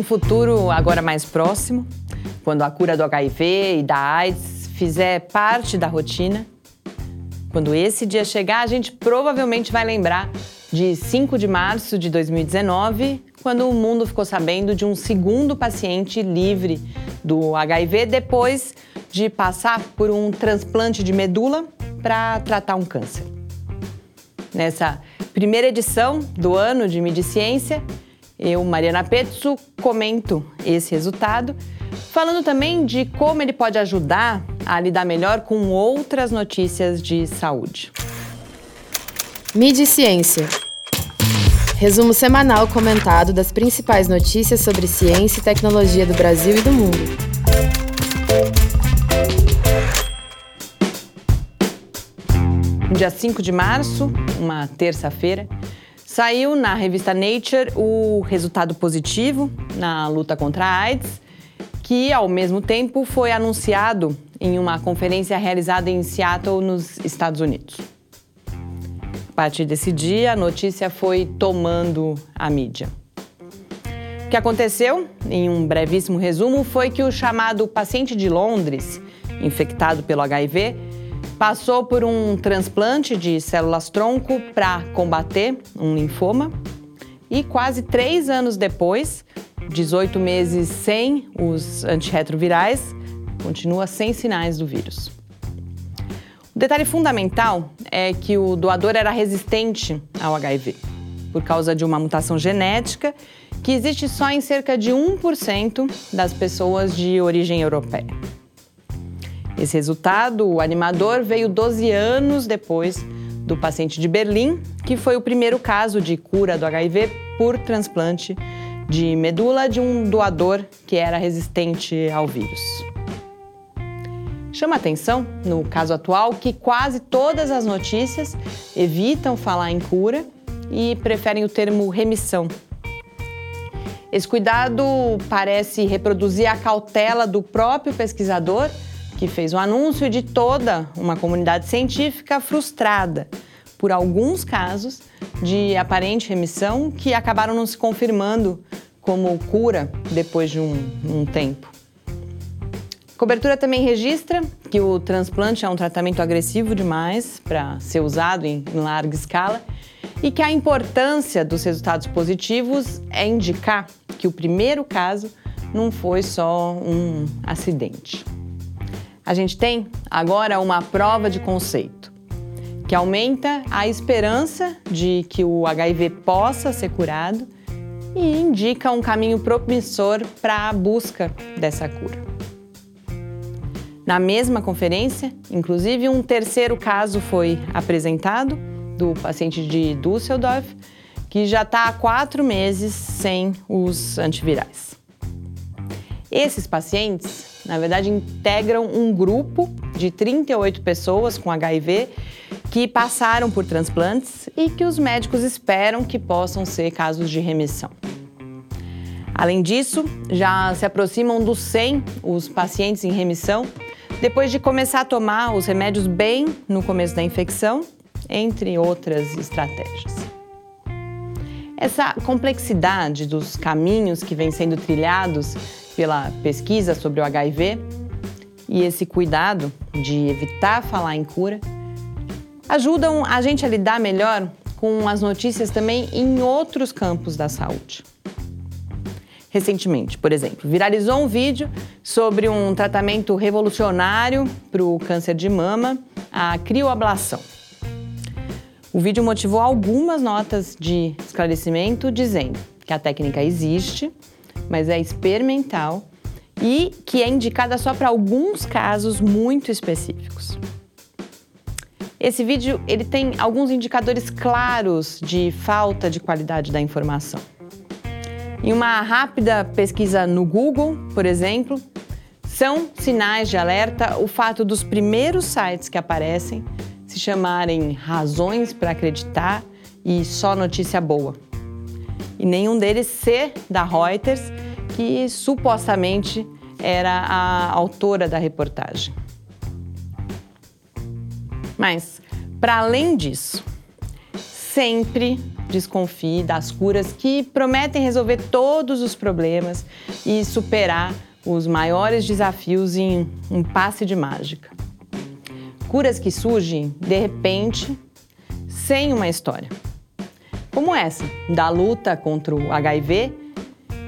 num futuro agora mais próximo, quando a cura do HIV e da AIDS fizer parte da rotina, quando esse dia chegar, a gente provavelmente vai lembrar de 5 de março de 2019, quando o mundo ficou sabendo de um segundo paciente livre do HIV depois de passar por um transplante de medula para tratar um câncer. Nessa primeira edição do ano de Mediciência, eu, Mariana Petsu, comento esse resultado, falando também de como ele pode ajudar a lidar melhor com outras notícias de saúde. Mídia e Ciência. Resumo semanal comentado das principais notícias sobre ciência e tecnologia do Brasil e do mundo. No dia 5 de março, uma terça-feira, saiu na revista Nature o resultado positivo na luta contra a AIDS, que ao mesmo tempo foi anunciado em uma conferência realizada em Seattle, nos Estados Unidos. A partir desse dia, a notícia foi tomando a mídia. O que aconteceu, em um brevíssimo resumo, foi que o chamado paciente de Londres, infectado pelo HIV, passou por um transplante de células-tronco para combater um linfoma e quase três anos depois, 18 meses sem os antirretrovirais, continua sem sinais do vírus. O detalhe fundamental é que o doador era resistente ao HIV, por causa de uma mutação genética que existe só em cerca de 1% das pessoas de origem europeia. Esse resultado animador veio 12 anos depois do paciente de Berlim, que foi o primeiro caso de cura do HIV por transplante de medula de um doador que era resistente ao vírus. Chama atenção, no caso atual, que quase todas as notícias evitam falar em cura e preferem o termo remissão. Esse cuidado parece reproduzir a cautela do próprio pesquisador que fez o anúncio de toda uma comunidade científica frustrada por alguns casos de aparente remissão que acabaram não se confirmando como cura depois de um, um tempo. Cobertura também registra que o transplante é um tratamento agressivo demais para ser usado em, em larga escala e que a importância dos resultados positivos é indicar que o primeiro caso não foi só um acidente. A gente tem agora uma prova de conceito que aumenta a esperança de que o HIV possa ser curado e indica um caminho promissor para a busca dessa cura. Na mesma conferência, inclusive, um terceiro caso foi apresentado do paciente de Düsseldorf, que já está há quatro meses sem os antivirais. Esses pacientes, na verdade, integram um grupo de 38 pessoas com HIV que passaram por transplantes e que os médicos esperam que possam ser casos de remissão. Além disso, já se aproximam dos 100 os pacientes em remissão depois de começar a tomar os remédios bem no começo da infecção, entre outras estratégias. Essa complexidade dos caminhos que vêm sendo trilhados pela pesquisa sobre o HIV e esse cuidado de evitar falar em cura ajudam a gente a lidar melhor com as notícias também em outros campos da saúde recentemente, por exemplo. Viralizou um vídeo sobre um tratamento revolucionário para o câncer de mama, a crioablação. O vídeo motivou algumas notas de esclarecimento dizendo que a técnica existe, mas é experimental e que é indicada só para alguns casos muito específicos. Esse vídeo ele tem alguns indicadores claros de falta de qualidade da informação. Em uma rápida pesquisa no Google, por exemplo, são sinais de alerta o fato dos primeiros sites que aparecem se chamarem Razões para Acreditar e Só Notícia Boa. E nenhum deles ser da Reuters, que supostamente era a autora da reportagem. Mas, para além disso, sempre desconfie das curas que prometem resolver todos os problemas e superar os maiores desafios em um passe de mágica. Curas que surgem de repente sem uma história. Como essa, da luta contra o HIV,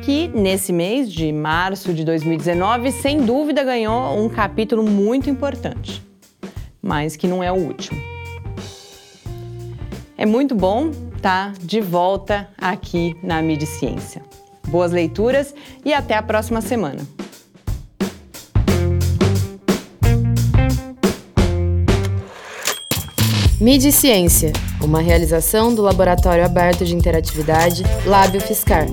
que nesse mês de março de 2019, sem dúvida ganhou um capítulo muito importante, mas que não é o último. É muito bom estar de volta aqui na Mídia Ciência. Boas leituras e até a próxima semana. Mídia Ciência, uma realização do Laboratório Aberto de Interatividade Lábio Fiscar.